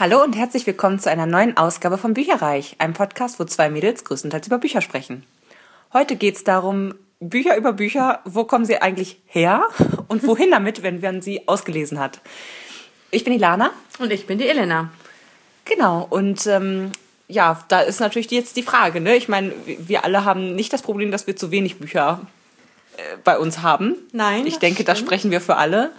Hallo und herzlich willkommen zu einer neuen Ausgabe von Bücherreich, einem Podcast, wo zwei Mädels größtenteils über Bücher sprechen. Heute geht es darum, Bücher über Bücher, wo kommen sie eigentlich her und wohin damit, wenn man sie ausgelesen hat. Ich bin Ilana. Und ich bin die Elena. Genau, und ähm, ja, da ist natürlich jetzt die Frage, ne? Ich meine, wir alle haben nicht das Problem, dass wir zu wenig Bücher äh, bei uns haben. Nein. Ich denke, da sprechen wir für alle.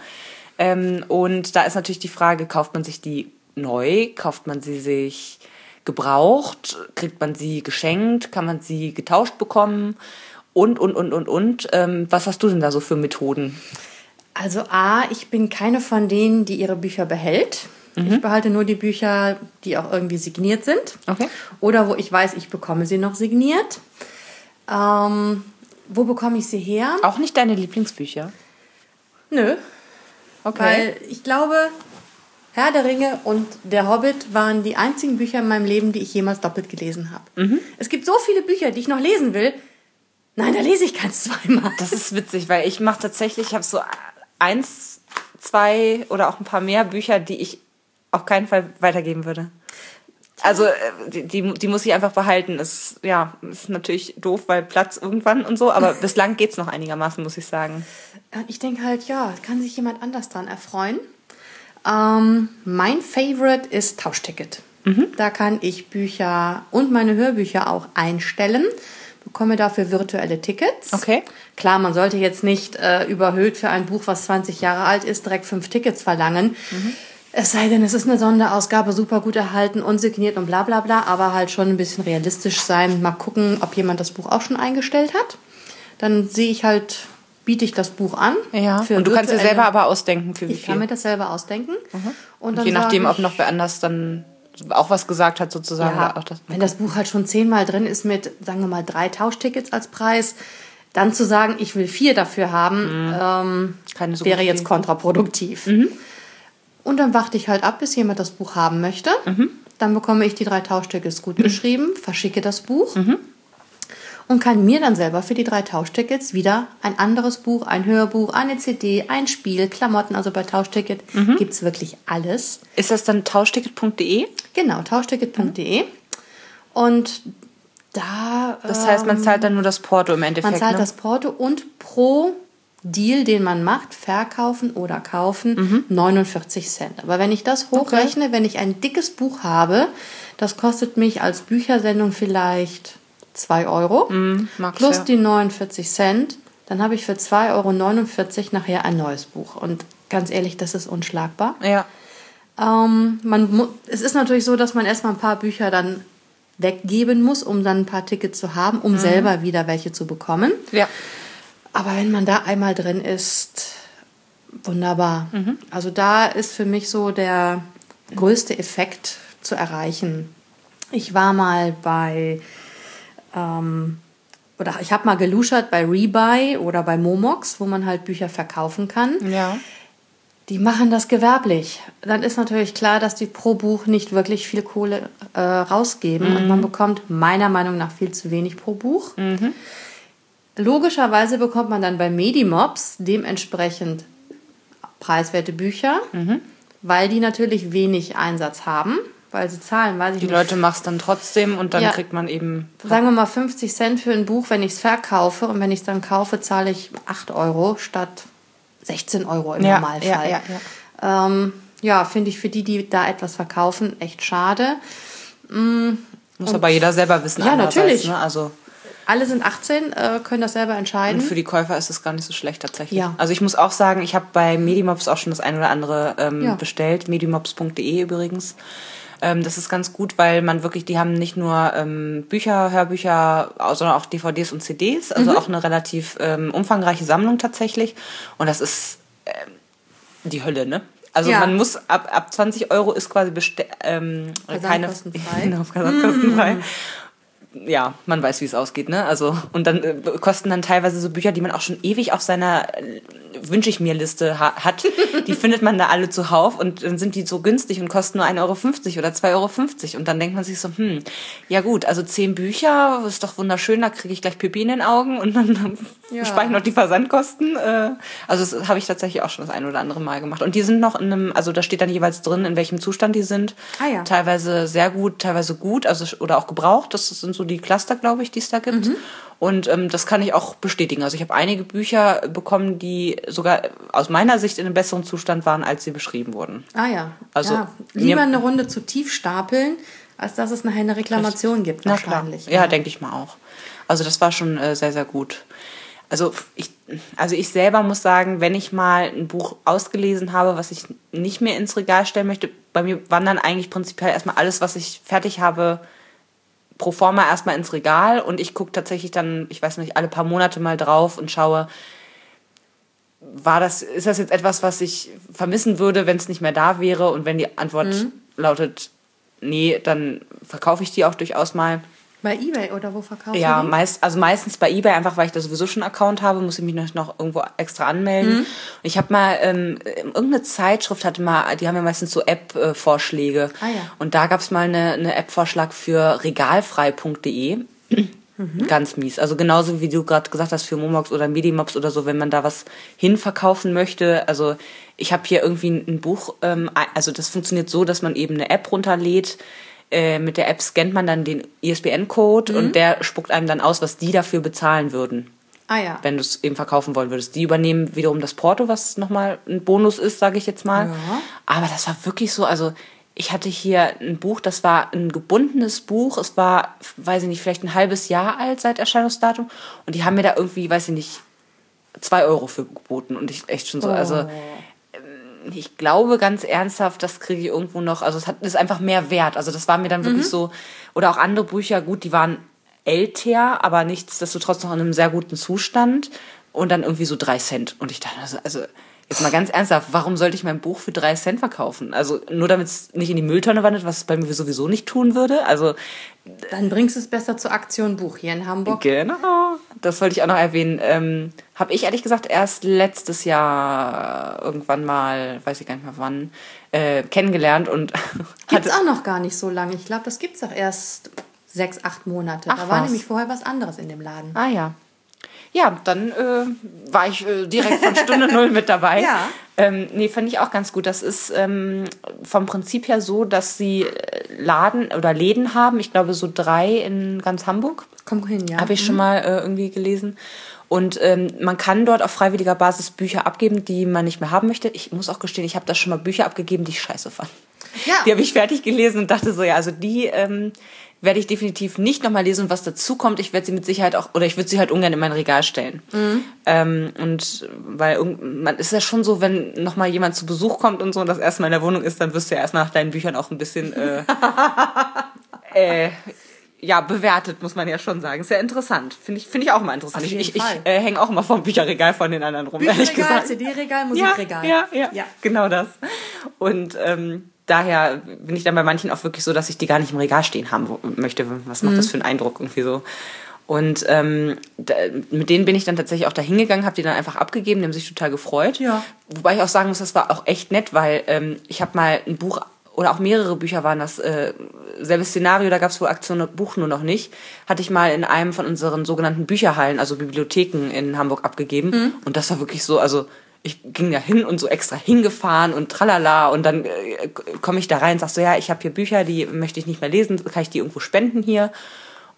Ähm, und da ist natürlich die Frage, kauft man sich die neu? Kauft man sie sich gebraucht? Kriegt man sie geschenkt? Kann man sie getauscht bekommen? Und, und, und, und, und. Ähm, was hast du denn da so für Methoden? Also A, ich bin keine von denen, die ihre Bücher behält. Mhm. Ich behalte nur die Bücher, die auch irgendwie signiert sind. Okay. Oder wo ich weiß, ich bekomme sie noch signiert. Ähm, wo bekomme ich sie her? Auch nicht deine Lieblingsbücher? Nö. Okay. Weil ich glaube, Herr der Ringe und Der Hobbit waren die einzigen Bücher in meinem Leben, die ich jemals doppelt gelesen habe. Mhm. Es gibt so viele Bücher, die ich noch lesen will. Nein, da lese ich keins zweimal. Das ist witzig, weil ich mache tatsächlich, ich habe so eins, zwei oder auch ein paar mehr Bücher, die ich auf keinen Fall weitergeben würde. Also äh, die, die, die muss ich einfach behalten. Ist, ja, ist natürlich doof, weil Platz irgendwann und so, aber bislang geht's noch einigermaßen, muss ich sagen. Ich denke halt, ja, kann sich jemand anders dran erfreuen. Ähm, mein Favorite ist Tauschticket. Da kann ich Bücher und meine Hörbücher auch einstellen, bekomme dafür virtuelle Tickets. Okay. Klar, man sollte jetzt nicht äh, überhöht für ein Buch, was 20 Jahre alt ist, direkt fünf Tickets verlangen. Es sei denn, es ist eine Sonderausgabe, super gut erhalten, unsigniert und bla bla bla, aber halt schon ein bisschen realistisch sein. Mal gucken, ob jemand das Buch auch schon eingestellt hat. Dann sehe ich halt, biete ich das Buch an. Ja. und du kannst dir selber aber ausdenken, für wie Ich viel. kann mir das selber ausdenken. Und Und dann je nachdem, sag ob noch wer anders dann auch was gesagt hat, sozusagen. ja, auch das, wenn das Buch halt schon zehnmal drin ist mit, sagen wir mal, drei Tauschtickets als Preis, dann zu sagen, ich will vier dafür haben, ähm, Keine so wäre jetzt kontraproduktiv. Und dann warte ich halt ab, bis jemand das Buch haben möchte. Dann bekomme ich die drei Tauschtickets gut beschrieben, verschicke das Buch und kann mir dann selber für die drei Tauschtickets wieder ein anderes Buch, ein Hörbuch, eine CD, ein Spiel, Klamotten. Also bei Tauschticket gibt's wirklich alles. Ist das dann tauschticket.de? Genau, tauschticket.de. Und da. Das heißt, man zahlt dann nur das Porto im Endeffekt. Man zahlt ne? das Porto und pro Deal, den man macht, verkaufen oder kaufen, 49 Cent. Aber wenn ich das hochrechne, wenn ich ein dickes Buch habe, das kostet mich als Büchersendung vielleicht 2 Euro mag's, plus ja. die 49 Cent, dann habe ich für 2,49 Euro nachher ein neues Buch. Und ganz ehrlich, das ist unschlagbar. Ja. Ähm, man es ist natürlich so, dass man erstmal ein paar Bücher dann weggeben muss, um dann ein paar Tickets zu haben, Mhm. um selber wieder welche zu bekommen. Ja. Aber wenn man da einmal drin ist, wunderbar. Mhm. Also da ist für mich so der größte Effekt zu erreichen. Ich war mal bei, ähm, oder ich habe mal geluschert bei Rebuy oder bei Momox, wo man halt Bücher verkaufen kann. Ja. Die machen das gewerblich. Dann ist natürlich klar, dass die pro Buch nicht wirklich viel Kohle äh, rausgeben und man bekommt meiner Meinung nach viel zu wenig pro Buch. Logischerweise bekommt man dann bei Medimobs dementsprechend preiswerte Bücher, weil die natürlich wenig Einsatz haben, weil sie zahlen, weiß ich Die nicht. Leute machen es dann trotzdem und dann Ja. kriegt man eben. Sagen wir mal 50 Cent für ein Buch, wenn ich es verkaufe und wenn ich es dann kaufe, zahle ich 8 Euro statt 16 Euro im Ja, Normalfall. ja, ja. Ähm, ja, finde ich für die, die da etwas verkaufen, echt schade. Muss aber jeder selber wissen. Ja, natürlich. Ne? Also Alle sind 18, äh, können das selber entscheiden. und für die Käufer ist es gar nicht so schlecht tatsächlich. Ja. Also ich muss auch sagen, ich habe bei Medimobs auch schon das ein oder andere ähm, bestellt. Medimobs.de übrigens. Ähm, das ist ganz gut, weil man wirklich, die haben nicht nur ähm, Bücher, Hörbücher, sondern auch DVDs und CDs. Mhm. Also auch eine relativ ähm, umfangreiche Sammlung tatsächlich. Und das ist ähm, die Hölle, ne? Also Ja. man muss ab, ab 20 Euro ist quasi bestell, ähm, keine Versandkostenfrei. Genau, versandkostenfrei. Ja, man weiß, wie es ausgeht, ne? Also und dann äh, kosten dann teilweise so Bücher, die man auch schon ewig auf seiner äh, wünsche ich mir Liste ha hat, die findet man da alle zuhauf und dann sind die so günstig und kosten nur 1,50 Euro oder 2,50 Euro. Und dann denkt man sich so, hm, ja gut, also zehn Bücher, ist doch wunderschön, da kriege ich gleich Pipi in den Augen und dann ja. spare ich noch die Versandkosten. Äh, also das habe ich tatsächlich auch schon das ein oder andere Mal gemacht. Und die sind noch in einem, also da steht dann jeweils drin, in welchem Zustand die sind. Ah, ja. Teilweise sehr gut, teilweise gut, also oder auch gebraucht. Das sind so die Cluster, glaube ich, die es da gibt. Mhm. Und ähm, das kann ich auch bestätigen. Also ich habe einige Bücher bekommen, die sogar aus meiner Sicht in einem besseren Zustand waren, als sie beschrieben wurden. Ah ja. Also ja. lieber eine Runde zu tief stapeln, als dass es nachher eine Reklamation gibt. Na wahrscheinlich. Klar. Ja, ja denke ich mal auch. Also das war schon äh, sehr, sehr gut. Also ich, also ich selber muss sagen, wenn ich mal ein Buch ausgelesen habe, was ich nicht mehr ins Regal stellen möchte, bei mir wandern eigentlich prinzipiell erstmal alles, was ich fertig habe, pro forma erstmal ins Regal und ich gucke tatsächlich dann, ich weiß nicht, alle paar Monate mal drauf und schaue, war das, ist das jetzt etwas, was ich vermissen würde, wenn es nicht mehr da wäre? Und wenn die Antwort mhm. lautet, nee, dann verkaufe ich die auch durchaus mal. Bei eBay oder wo verkaufen Ja, meist, also meistens bei eBay, einfach weil ich da sowieso schon einen Account habe, muss ich mich noch, noch irgendwo extra anmelden. Mhm. ich habe mal, ähm, irgendeine Zeitschrift hatte mal, die haben ja meistens so App-Vorschläge. Ah, ja. Und da gab es mal eine, eine App-Vorschlag für regalfrei.de. Mhm. Ganz mies. Also genauso wie du gerade gesagt hast für Momox oder Medimops oder so, wenn man da was hinverkaufen möchte. Also ich habe hier irgendwie ein Buch, ähm, also das funktioniert so, dass man eben eine App runterlädt, äh, mit der App scannt man dann den ISBN-Code mhm. und der spuckt einem dann aus, was die dafür bezahlen würden. Ah ja. Wenn du es eben verkaufen wollen würdest. Die übernehmen wiederum das Porto, was nochmal ein Bonus ist, sage ich jetzt mal. Ja. Aber das war wirklich so, also ich hatte hier ein Buch, das war ein gebundenes Buch. Es war, weiß ich nicht, vielleicht ein halbes Jahr alt seit Erscheinungsdatum. Und die haben mir da irgendwie, weiß ich nicht, zwei Euro für geboten. Und ich echt schon so, oh. also ich glaube ganz ernsthaft, das kriege ich irgendwo noch, also es hat, ist einfach mehr wert. Also das war mir dann wirklich mhm. so, oder auch andere Bücher, gut, die waren älter, aber nichtsdestotrotz noch in einem sehr guten Zustand und dann irgendwie so drei Cent. Und ich dachte, also, also Jetzt mal ganz ernsthaft, warum sollte ich mein Buch für drei Cent verkaufen? Also nur damit es nicht in die Mülltonne wandert, was es bei mir sowieso nicht tun würde. Also dann bringst du es besser zur Aktion Buch hier in Hamburg. Genau, das wollte ich auch noch erwähnen. Ähm, Habe ich ehrlich gesagt erst letztes Jahr irgendwann mal, weiß ich gar nicht mehr wann, äh, kennengelernt und gibt's auch noch gar nicht so lange. Ich glaube, das gibt's auch erst sechs, acht Monate. Ach, da war was? nämlich vorher was anderes in dem Laden. Ah ja. Ja, dann äh, war ich äh, direkt von Stunde null mit dabei. Ja. Ähm, nee, fand ich auch ganz gut. Das ist ähm, vom Prinzip her so, dass sie äh, Laden oder Läden haben. Ich glaube, so drei in ganz Hamburg. Komm hin, ja. Habe ich mhm. schon mal äh, irgendwie gelesen. Und ähm, man kann dort auf freiwilliger Basis Bücher abgeben, die man nicht mehr haben möchte. Ich muss auch gestehen, ich habe da schon mal Bücher abgegeben, die ich scheiße fand. Ja. Die habe ich fertig gelesen und dachte so, ja, also die, ähm, werde ich definitiv nicht nochmal lesen. was dazu kommt, ich werde sie mit Sicherheit auch, oder ich würde sie halt ungern in mein Regal stellen. Mhm. Ähm, und weil man ist ja schon so, wenn nochmal jemand zu Besuch kommt und so und das erstmal in der Wohnung ist, dann wirst du ja erstmal nach deinen Büchern auch ein bisschen äh, äh, ja, bewertet, muss man ja schon sagen. Sehr interessant. Finde ich, finde ich auch mal interessant. Ich, ich, ich äh, hänge auch mal vom Bücherregal von den anderen rum. Bücherregal, CD-Regal, Musikregal. Ja, ja, ja, ja, genau das. Und ähm, daher bin ich dann bei manchen auch wirklich so, dass ich die gar nicht im Regal stehen haben möchte. Was macht mhm. das für einen Eindruck irgendwie so? Und ähm, da, mit denen bin ich dann tatsächlich auch da hingegangen, habe die dann einfach abgegeben, die haben sich total gefreut. Ja. Wobei ich auch sagen muss, das war auch echt nett, weil ähm, ich habe mal ein Buch oder auch mehrere Bücher waren das, äh, selbes Szenario, da gab es wohl Aktion Buch nur noch nicht, hatte ich mal in einem von unseren sogenannten Bücherhallen, also Bibliotheken in Hamburg abgegeben. Mhm. Und das war wirklich so, also ich ging ja hin und so extra hingefahren und tralala und dann äh, komme ich da rein und sag so, ja, ich habe hier Bücher, die möchte ich nicht mehr lesen, kann ich die irgendwo spenden hier?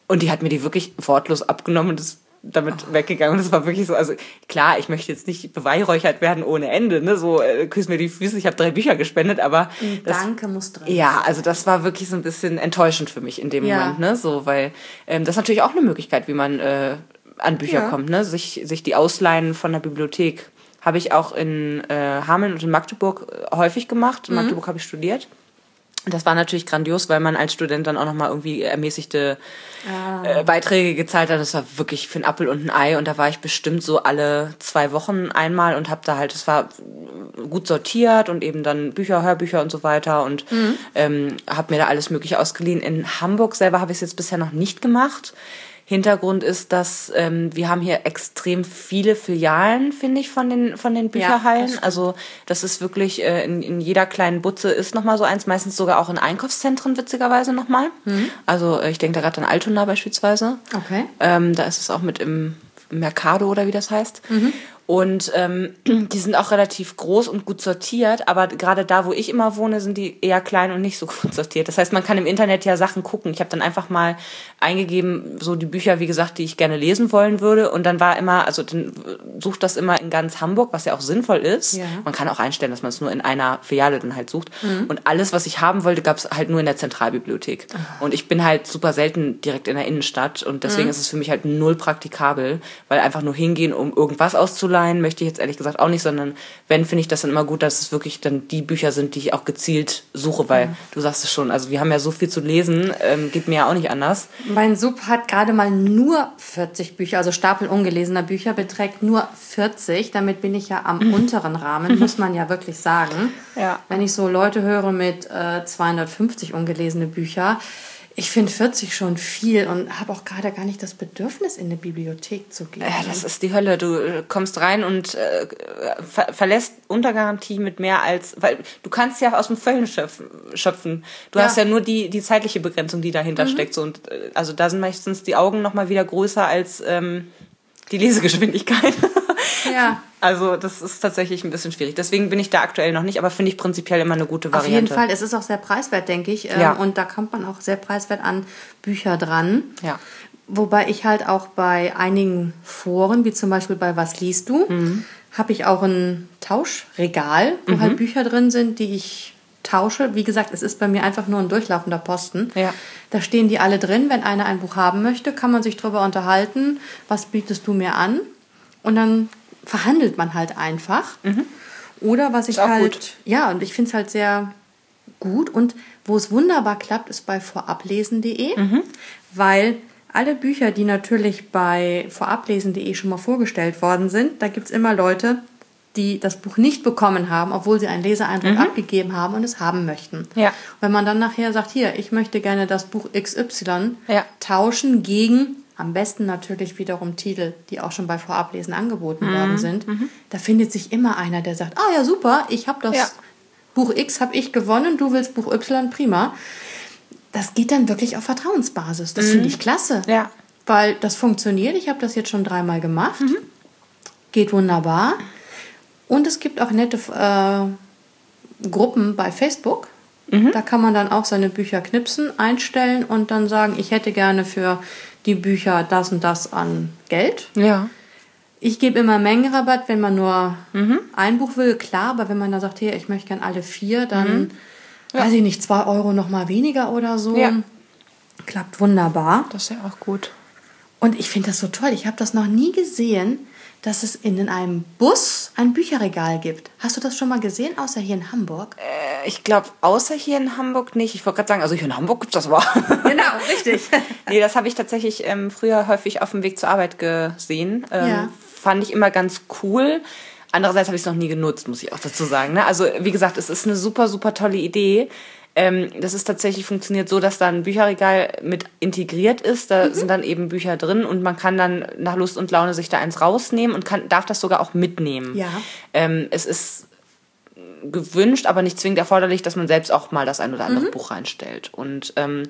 Und die hat mir die wirklich wortlos abgenommen und ist damit oh. weggegangen. Und das war wirklich so, also klar, ich möchte jetzt nicht beweihräuchert werden ohne Ende, ne? So, äh, küss mir die Füße, ich habe drei Bücher gespendet, aber. Das, Danke muss drin. Ja, also das war wirklich so ein bisschen enttäuschend für mich in dem ja. Moment, ne? So, weil ähm, das ist natürlich auch eine Möglichkeit, wie man äh, an Bücher ja. kommt, ne? Sich, sich die ausleihen von der Bibliothek habe ich auch in äh, Hameln und in Magdeburg äh, häufig gemacht. In mhm. Magdeburg habe ich studiert. Das war natürlich grandios, weil man als Student dann auch nochmal irgendwie ermäßigte ah. äh, Beiträge gezahlt hat. Das war wirklich für ein Appel und ein Ei. Und da war ich bestimmt so alle zwei Wochen einmal und habe da halt, es war gut sortiert und eben dann Bücher, Hörbücher und so weiter. Und mhm. ähm, habe mir da alles Mögliche ausgeliehen. In Hamburg selber habe ich es jetzt bisher noch nicht gemacht Hintergrund ist, dass ähm, wir haben hier extrem viele Filialen, finde ich, von den, von den Bücherhallen. das also das ist wirklich, äh, in, in jeder kleinen Butze ist nochmal so eins, meistens sogar auch in Einkaufszentren witzigerweise nochmal. Also äh, ich denke da gerade an Altona beispielsweise. Okay. Ähm, da ist es auch mit im Mercado oder wie das heißt. Und ähm, die sind auch relativ groß und gut sortiert, aber gerade da, wo ich immer wohne, sind die eher klein und nicht so gut sortiert. Das heißt, man kann im Internet ja Sachen gucken. Ich habe dann einfach mal eingegeben, so die Bücher, wie gesagt, die ich gerne lesen wollen würde. Und dann war immer, also dann sucht das immer in ganz Hamburg, was ja auch sinnvoll ist. Ja. Man kann auch einstellen, dass man es nur in einer Filiale dann halt sucht. Und alles, was ich haben wollte, gab es halt nur in der Zentralbibliothek. Und ich bin halt super selten direkt in der Innenstadt und deswegen ist es für mich halt null praktikabel, weil einfach nur hingehen, um irgendwas auszuleihen, möchte ich jetzt ehrlich gesagt auch nicht, sondern wenn, finde ich das dann immer gut, dass es wirklich dann die Bücher sind, die ich auch gezielt suche, weil du sagst es schon, also wir haben ja so viel zu lesen, ähm, geht mir ja auch nicht anders. Mein Sub hat gerade mal nur 40 Bücher, also Stapel ungelesener Bücher beträgt nur 40. Damit bin ich ja am unteren Rahmen, muss man ja wirklich sagen. Ja. Wenn ich so Leute höre mit äh, 250 ungelesene Bücher, ich finde 40 schon viel und habe auch gerade gar nicht das Bedürfnis, in eine Bibliothek zu gehen. Ja, das ist die Hölle. Du äh, kommst rein und äh, ver verlässt unter Garantie mit mehr als, weil du kannst ja aus dem Vollen schöpfen. Du Ja. hast ja nur die, die zeitliche Begrenzung, die dahinter steckt. So, und, äh, also da sind meistens die Augen noch mal wieder größer als ähm, die Lesegeschwindigkeit. Ja. Also das ist tatsächlich ein bisschen schwierig. Deswegen bin ich da aktuell noch nicht, aber finde ich prinzipiell immer eine gute Auf Variante. jeden Fall, es ist auch sehr preiswert, denke ich. ähm, Ja. Und da kommt man auch sehr preiswert an Bücher dran. Ja. Wobei ich halt auch bei einigen Foren, wie zum Beispiel bei Was liest du, Mhm. habe ich auch ein Tauschregal, wo halt Bücher drin sind, die ich tausche. Wie gesagt, es ist bei mir einfach nur ein durchlaufender Posten. Ja. Da stehen die alle drin. Wenn einer ein Buch haben möchte, kann man sich drüber unterhalten. Was bietest du mir an? Und dann verhandelt man halt einfach. Oder was ich Mhm. auch halt, gut. ja, und ich finde es halt sehr gut. Und wo es wunderbar klappt, ist bei vorablesen.de, Mhm. weil alle Bücher, die natürlich bei vorablesen.de schon mal vorgestellt worden sind, da gibt es immer Leute, die das Buch nicht bekommen haben, obwohl sie einen Leseeindruck abgegeben haben und es haben möchten. Mhm. Ja. Wenn man dann nachher sagt, hier, ich möchte gerne das Buch XY Ja. tauschen gegen am besten natürlich wiederum Titel, die auch schon bei Vorablesen angeboten Mhm. worden sind, da findet sich immer einer, der sagt, ah ja, super, ich habe das Ja. Buch X habe ich gewonnen, du willst Buch Y, prima. Das geht dann wirklich auf Vertrauensbasis. Das finde ich klasse. Ja. Weil das funktioniert. Ich habe das jetzt schon dreimal gemacht. Geht wunderbar. Und es gibt auch nette äh, Gruppen bei Facebook. Da kann man dann auch seine Bücher knipsen, einstellen und dann sagen, ich hätte gerne für die Bücher das und das an Geld. Ja. Ich gebe immer Mengenrabatt, wenn man nur ein Buch will, klar, aber wenn man da sagt, hier, ich möchte gern alle vier, dann weiß ich nicht, zwei Euro noch mal weniger oder so. Ja. Klappt wunderbar. Das ist ja auch gut. Und ich finde das so toll. Ich habe das noch nie gesehen, dass es in einem Bus ein Bücherregal gibt. Hast du das schon mal gesehen, außer hier in Hamburg? Äh, Ich glaube, außer hier in Hamburg nicht. Ich wollte gerade sagen, also hier in Hamburg gibt es das aber. Genau, richtig. nee, das habe ich tatsächlich ähm, früher häufig auf dem Weg zur Arbeit gesehen. Ähm, Ja. Fand ich immer ganz cool. Andererseits habe ich es noch nie genutzt, muss ich auch dazu sagen. Ne? Also wie gesagt, es ist eine super, super tolle Idee. Ähm, das ist tatsächlich funktioniert so, dass da ein Bücherregal mit integriert ist. Da Mhm. sind dann eben Bücher drin und man kann dann nach Lust und Laune sich da eins rausnehmen und kann, darf das sogar auch mitnehmen. Ja. Ähm, es ist gewünscht, aber nicht zwingend erforderlich, dass man selbst auch mal das ein oder andere Mhm. Buch reinstellt. Und ähm,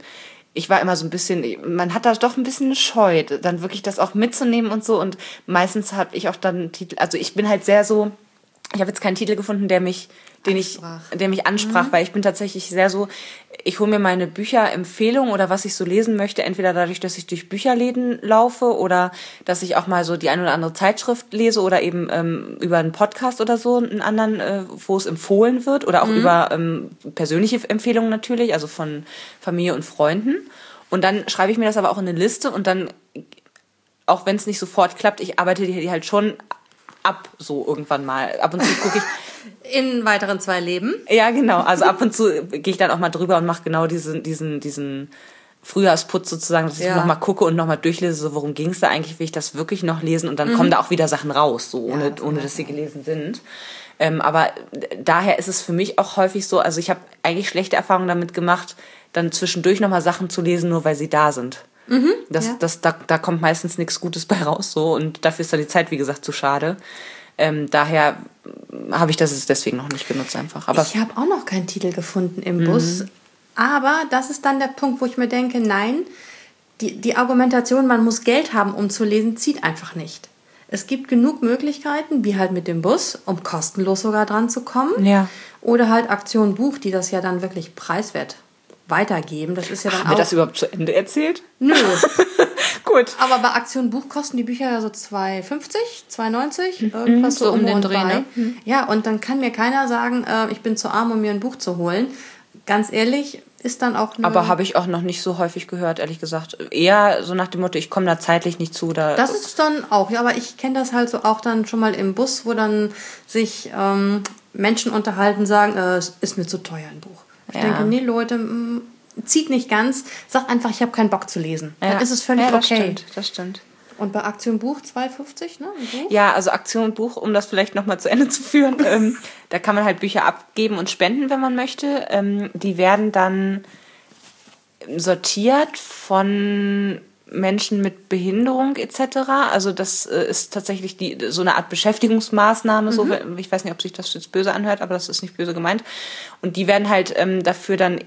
ich war immer so ein bisschen, man hat da doch ein bisschen Scheu, dann wirklich das auch mitzunehmen und so. Und meistens habe ich auch dann Titel, also ich bin halt sehr so, ich habe jetzt keinen Titel gefunden, der mich, den Ansprach. ich, der mich ansprach, weil ich bin tatsächlich sehr so, ich hole mir meine Bücherempfehlungen oder was ich so lesen möchte, entweder dadurch, dass ich durch Bücherläden laufe oder dass ich auch mal so die ein oder andere Zeitschrift lese oder eben ähm, über einen Podcast oder so, einen anderen, äh, wo es empfohlen wird oder auch über ähm, persönliche Empfehlungen natürlich, also von Familie und Freunden. Und dann schreibe ich mir das aber auch in eine Liste und dann auch wenn es nicht sofort klappt, ich arbeite die halt schon ab, so irgendwann mal. Ab und zu gucke ich, In weiteren zwei Leben. ja genau, also ab und zu gehe ich dann auch mal drüber und mache genau diesen, diesen, diesen Frühjahrsputz sozusagen, dass ich Ja. noch mal gucke und noch mal durchlese, so worum ging es da eigentlich, will ich das wirklich noch lesen und dann kommen da auch wieder Sachen raus, so ohne, das ohne dass sie gelesen sind. Ähm, aber daher ist es für mich auch häufig so, also ich habe eigentlich schlechte Erfahrungen damit gemacht, dann zwischendurch noch mal Sachen zu lesen, nur weil sie da sind. Mhm, das, ja. das, da, da kommt meistens nichts Gutes bei raus so und dafür ist da die Zeit, wie gesagt, zu schade. Ähm, daher habe ich das deswegen noch nicht genutzt einfach. Aber ich habe auch noch keinen Titel gefunden im mhm. Bus. Aber das ist dann der Punkt, wo ich mir denke, nein, die, die Argumentation, man muss Geld haben, um zu lesen, zieht einfach nicht. Es gibt genug Möglichkeiten, wie halt mit dem Bus, um kostenlos sogar dran zu kommen. Ja. Oder halt Aktion Buch, die das ja dann wirklich preiswert weitergeben. Das ist ja dann Haben auch. wir das überhaupt zu Ende erzählt? Nö. Gut. Aber bei Aktion Buch kosten die Bücher ja so 2,50, 2,90, mhm. irgendwas so, so um den Dreh. Ne? Mhm. Ja, und dann kann mir keiner sagen, äh, ich bin zu arm, um mir ein Buch zu holen. Ganz ehrlich, ist dann auch. Aber habe ich auch noch nicht so häufig gehört, ehrlich gesagt. Eher so nach dem Motto, ich komme da zeitlich nicht zu. Da das ist dann auch, ja, aber ich kenne das halt so auch dann schon mal im Bus, wo dann sich ähm, Menschen unterhalten, sagen, äh, es ist mir zu teuer ein Buch. Ich ja. denke, nee, Leute, mh, mm, zieht nicht ganz, sagt einfach, ich habe keinen Bock zu lesen. Ja. Dann ist es völlig ja, das okay. Stimmt, das stimmt. Und bei Aktion Buch 2,50, ne? Ja, also Aktion Buch, um das vielleicht nochmal zu Ende zu führen, ähm, da kann man halt Bücher abgeben und spenden, wenn man möchte. Ähm, die werden dann sortiert von Menschen mit Behinderung etc. Also das äh, ist tatsächlich die, so eine Art Beschäftigungsmaßnahme. Mhm. So, ich weiß nicht, ob sich das jetzt böse anhört, aber das ist nicht böse gemeint. Und die werden halt ähm, dafür dann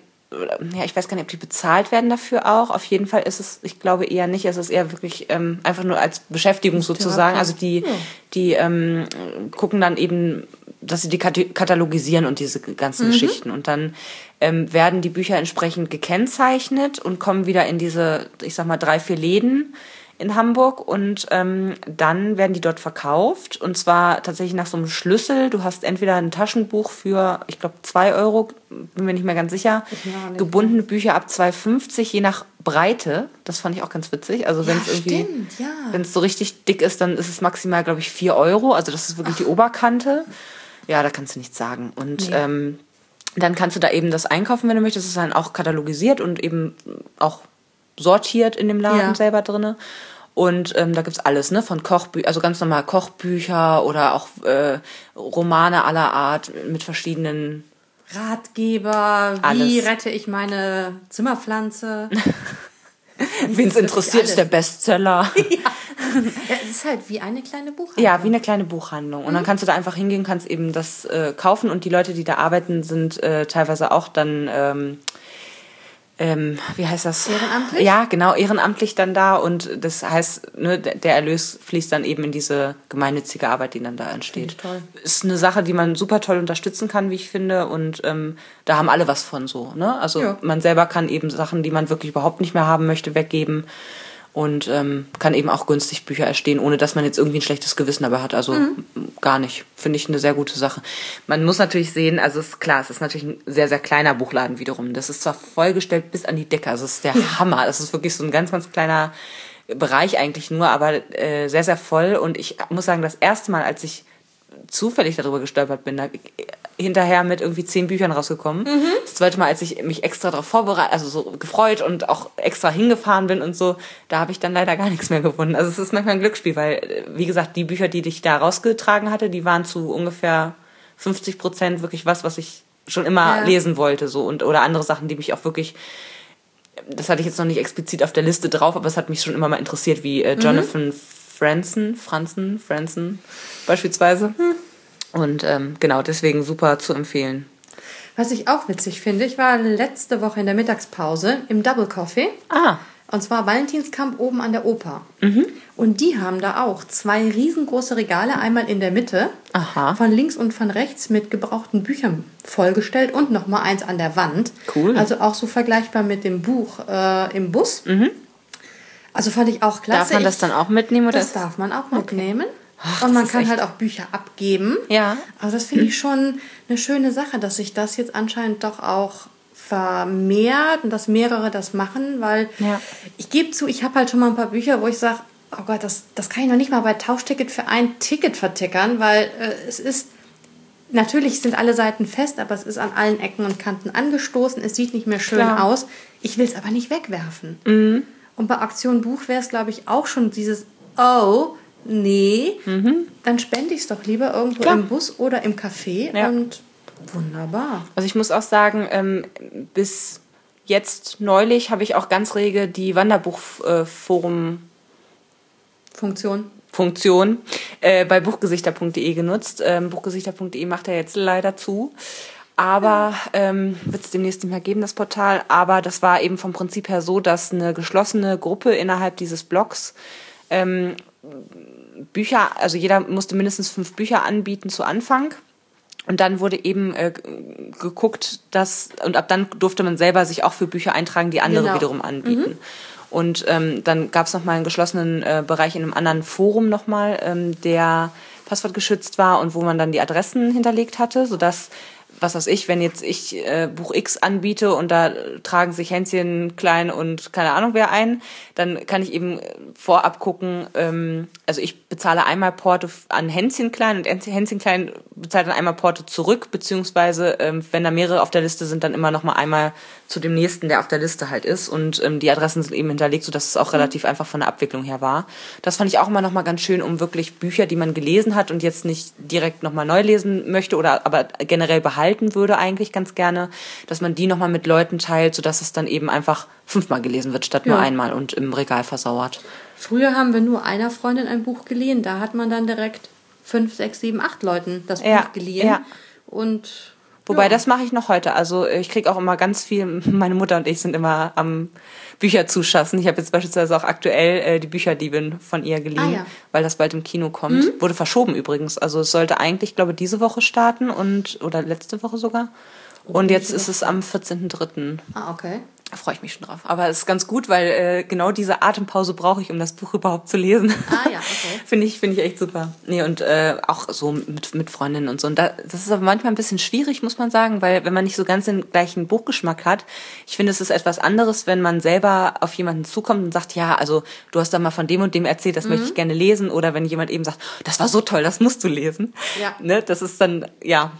ja, ich weiß gar nicht, ob die bezahlt werden dafür auch. Auf jeden Fall ist es, ich glaube eher nicht, es ist eher wirklich ähm, einfach nur als Beschäftigung sozusagen. Also die, ja. die ähm, gucken dann eben, dass sie die katalogisieren und diese ganzen mhm. Geschichten. Und dann ähm, werden die Bücher entsprechend gekennzeichnet und kommen wieder in diese, ich sag mal, drei, vier Läden in Hamburg und ähm, dann werden die dort verkauft und zwar tatsächlich nach so einem Schlüssel. Du hast entweder ein Taschenbuch für, ich glaube, zwei Euro, bin mir nicht mehr ganz sicher, gebundene Bücher ab 2,50 je nach Breite. Das fand ich auch ganz witzig. Also wenn es ja, irgendwie, ja. wenn es so richtig dick ist, dann ist es maximal, glaube ich, vier Euro. Also das ist wirklich Ach. die Oberkante. Ja, da kannst du nichts sagen. Und nee. ähm, dann kannst du da eben das einkaufen, wenn du möchtest. Das ist dann auch katalogisiert und eben auch sortiert in dem Laden ja. selber drinne. Und ähm, da gibt's alles, ne? Von Kochbüchern, also ganz normal Kochbücher oder auch äh, Romane aller Art mit verschiedenen Ratgeber, wie alles. rette ich meine Zimmerpflanze. Wen es interessiert, ist der Bestseller. Ja. ja. es ist halt wie eine kleine Buchhandlung. Ja, wie eine kleine Buchhandlung. Und mhm. dann kannst du da einfach hingehen, kannst eben das äh, kaufen und die Leute, die da arbeiten, sind äh, teilweise auch dann ähm, ähm, wie heißt das? Ehrenamtlich? Ja, genau, ehrenamtlich dann da und das heißt, ne, der Erlös fließt dann eben in diese gemeinnützige Arbeit, die dann da entsteht. Toll. Ist eine Sache, die man super toll unterstützen kann, wie ich finde und ähm, da haben alle was von so. Ne? Also ja. man selber kann eben Sachen, die man wirklich überhaupt nicht mehr haben möchte, weggeben und ähm, kann eben auch günstig Bücher erstehen, ohne dass man jetzt irgendwie ein schlechtes Gewissen dabei hat. Also mhm. gar nicht. Finde ich eine sehr gute Sache. Man muss natürlich sehen, also ist klar, es ist natürlich ein sehr, sehr kleiner Buchladen wiederum. Das ist zwar vollgestellt bis an die Decke, also es ist der ja. Hammer. Das ist wirklich so ein ganz, ganz kleiner Bereich eigentlich nur, aber äh, sehr, sehr voll. Und ich muss sagen, das erste Mal, als ich zufällig darüber gestolpert bin, da hinterher mit irgendwie zehn Büchern rausgekommen. Mhm. Das zweite Mal, als ich mich extra darauf vorbereitet, also so gefreut und auch extra hingefahren bin und so, da habe ich dann leider gar nichts mehr gefunden. Also es ist manchmal ein Glücksspiel, weil, wie gesagt, die Bücher, die ich da rausgetragen hatte, die waren zu ungefähr 50 Prozent wirklich was, was ich schon immer ja. lesen wollte, so und oder andere Sachen, die mich auch wirklich das hatte ich jetzt noch nicht explizit auf der Liste drauf, aber es hat mich schon immer mal interessiert, wie äh, mhm. Jonathan mhm. Franzen, Franzen, Franzen beispielsweise. Mhm. Und ähm, genau, deswegen super zu empfehlen. Was ich auch witzig finde, ich war letzte Woche in der Mittagspause im Double Coffee. Ah. Und zwar Valentinskamp oben an der Oper. Mhm. Und die haben da auch zwei riesengroße Regale, einmal in der Mitte, Aha. von links und von rechts mit gebrauchten Büchern vollgestellt und nochmal eins an der Wand. Cool. Also auch so vergleichbar mit dem Buch äh, im Bus. Mhm. Also fand ich auch klasse. Darf man das dann auch mitnehmen? Oder? Das darf man auch okay. Ach, und man kann halt auch Bücher abgeben. Ja. Also das finde ich schon eine schöne Sache, dass sich das jetzt anscheinend doch auch vermehrt und dass mehrere das machen, weil ja. ich gebe zu, ich habe halt schon mal ein paar Bücher, wo ich sage, oh Gott, das, das kann ich noch nicht mal bei Tauschticket für ein Ticket vertickern, weil äh, es ist, natürlich sind alle Seiten fest, aber es ist an allen Ecken und Kanten angestoßen, es sieht nicht mehr schön Klar. aus. Ich will es aber nicht wegwerfen. Mhm. Und bei Aktion Buch wäre es, glaube ich, auch schon dieses, oh, nee, mhm. dann spende ich es doch lieber irgendwo Klar. im Bus oder im Café ja. und wunderbar. Also ich muss auch sagen, ähm, bis jetzt neulich habe ich auch ganz rege die Wanderbuchforum Funktion. Funktion äh, bei buchgesichter.de genutzt. Ähm, buchgesichter.de macht er jetzt leider zu. Aber ähm, wird es demnächst nicht mehr geben, das Portal. Aber das war eben vom Prinzip her so, dass eine geschlossene Gruppe innerhalb dieses Blogs ähm, Bücher, also jeder musste mindestens fünf Bücher anbieten zu Anfang. Und dann wurde eben äh, geguckt, dass, und ab dann durfte man selber sich auch für Bücher eintragen, die andere genau. wiederum anbieten. Mhm. Und ähm, dann gab es nochmal einen geschlossenen äh, Bereich in einem anderen Forum nochmal, ähm, der passwortgeschützt war und wo man dann die Adressen hinterlegt hatte, sodass was weiß ich, wenn jetzt ich äh, Buch X anbiete und da tragen sich Hänschen klein und keine Ahnung wer ein, dann kann ich eben vorab gucken, ähm, also ich bezahle einmal Porto an Hänschen klein und Hänschen klein bezahlt dann einmal Porto zurück, beziehungsweise ähm, wenn da mehrere auf der Liste sind, dann immer noch mal einmal zu dem nächsten, der auf der Liste halt ist und ähm, die Adressen sind eben hinterlegt, sodass es auch mhm. relativ einfach von der Abwicklung her war. Das fand ich auch immer noch mal ganz schön, um wirklich Bücher, die man gelesen hat und jetzt nicht direkt noch mal neu lesen möchte oder aber generell behalten würde eigentlich ganz gerne, dass man die noch mal mit Leuten teilt, sodass es dann eben einfach fünfmal gelesen wird statt nur einmal und im Regal versauert. Früher haben wir nur einer Freundin ein Buch geliehen, da hat man dann direkt fünf, sechs, sieben, acht Leuten das ja, Buch geliehen ja. und Wobei, ja. das mache ich noch heute. Also ich kriege auch immer ganz viel, meine Mutter und ich sind immer am Bücher zuschassen. Ich habe jetzt beispielsweise auch aktuell äh, die Bücherdiebin von ihr geliehen, ah, ja. weil das bald im Kino kommt. Mhm. Wurde verschoben übrigens. Also es sollte eigentlich, glaube diese Woche starten und oder letzte Woche sogar. Und jetzt ist es am 14.3. Ah, okay. Da freue ich mich schon drauf. Aber es ist ganz gut, weil äh, genau diese Atempause brauche ich, um das Buch überhaupt zu lesen. Ah ja, okay. finde ich, finde ich echt super. Nee, und äh, auch so mit, mit Freundinnen und so. Und da, das ist aber manchmal ein bisschen schwierig, muss man sagen, weil wenn man nicht so ganz den gleichen Buchgeschmack hat, ich finde, es ist etwas anderes, wenn man selber auf jemanden zukommt und sagt, ja, also du hast da mal von dem und dem erzählt, das mhm. möchte ich gerne lesen. Oder wenn jemand eben sagt, das war so toll, das musst du lesen. Ja. Ne, das ist dann, ja,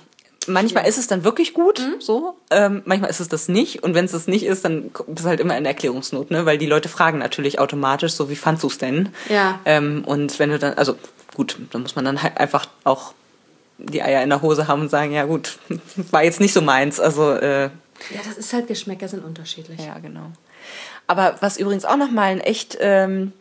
manchmal ja. ist es dann wirklich gut, mhm. so. Ähm, manchmal ist es das nicht. Und wenn es das nicht ist, dann ist es halt immer eine Erklärungsnot, ne? Weil die Leute fragen natürlich automatisch, so wie fandst du es denn? Ja. Ähm, und wenn du dann, also gut, dann muss man dann halt einfach auch die Eier in der Hose haben und sagen, ja gut, war jetzt nicht so meins. Also äh, ja, das ist halt Geschmäcker sind unterschiedlich. Ja, genau. Aber was übrigens auch nochmal ein echt ähm,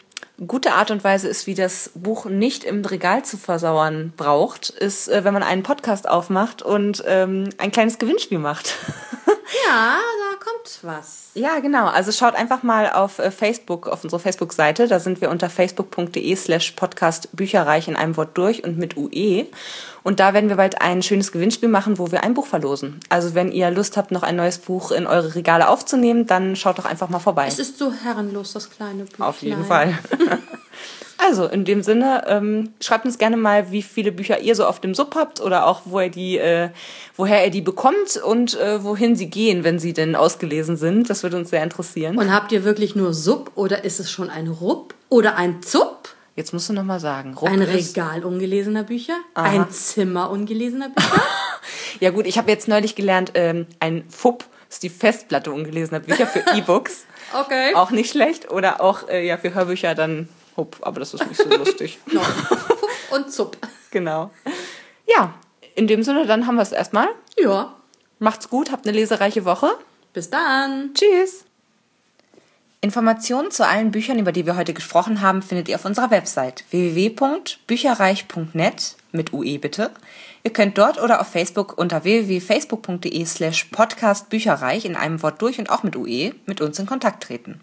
gute Art und Weise ist, wie das Buch nicht im Regal zu versauern braucht, ist, äh, wenn man einen Podcast aufmacht und ähm, ein kleines Gewinnspiel macht. ja, da kommt was. Ja, genau. Also schaut einfach mal auf äh, Facebook, auf unsere Facebook-Seite. Da sind wir unter facebook.de slash podcast Bücherreich in einem Wort durch und mit UE. Und da werden wir bald ein schönes Gewinnspiel machen, wo wir ein Buch verlosen. Also wenn ihr Lust habt, noch ein neues Buch in eure Regale aufzunehmen, dann schaut doch einfach mal vorbei. Es ist so herrenlos, das kleine Buch. Auf jeden Fall. Also in dem Sinne, ähm, schreibt uns gerne mal, wie viele Bücher ihr so auf dem Sub habt oder auch wo ihr die, äh, woher ihr die bekommt und äh, wohin sie gehen, wenn sie denn ausgelesen sind. Das würde uns sehr interessieren. Und habt ihr wirklich nur Sub oder ist es schon ein Rupp oder ein Zupp? Jetzt musst du noch mal sagen. Rupp ein Regal ungelesener Bücher, Aha. ein Zimmer ungelesener Bücher. ja gut, ich habe jetzt neulich gelernt, ähm, ein FUP ist die Festplatte ungelesener Bücher für E-Books. okay. Auch nicht schlecht. Oder auch äh, ja für Hörbücher dann Hup, aber das ist nicht so lustig. no. Und Zupp. Genau. Ja, in dem Sinne, dann haben wir es erstmal. Ja. Macht's gut, habt eine lesereiche Woche. Bis dann. Tschüss. Informationen zu allen Büchern, über die wir heute gesprochen haben, findet ihr auf unserer Website www.bücherreich.net mit UE bitte. Ihr könnt dort oder auf Facebook unter www.facebook.de slash podcastbücherreich in einem Wort durch und auch mit UE mit uns in Kontakt treten.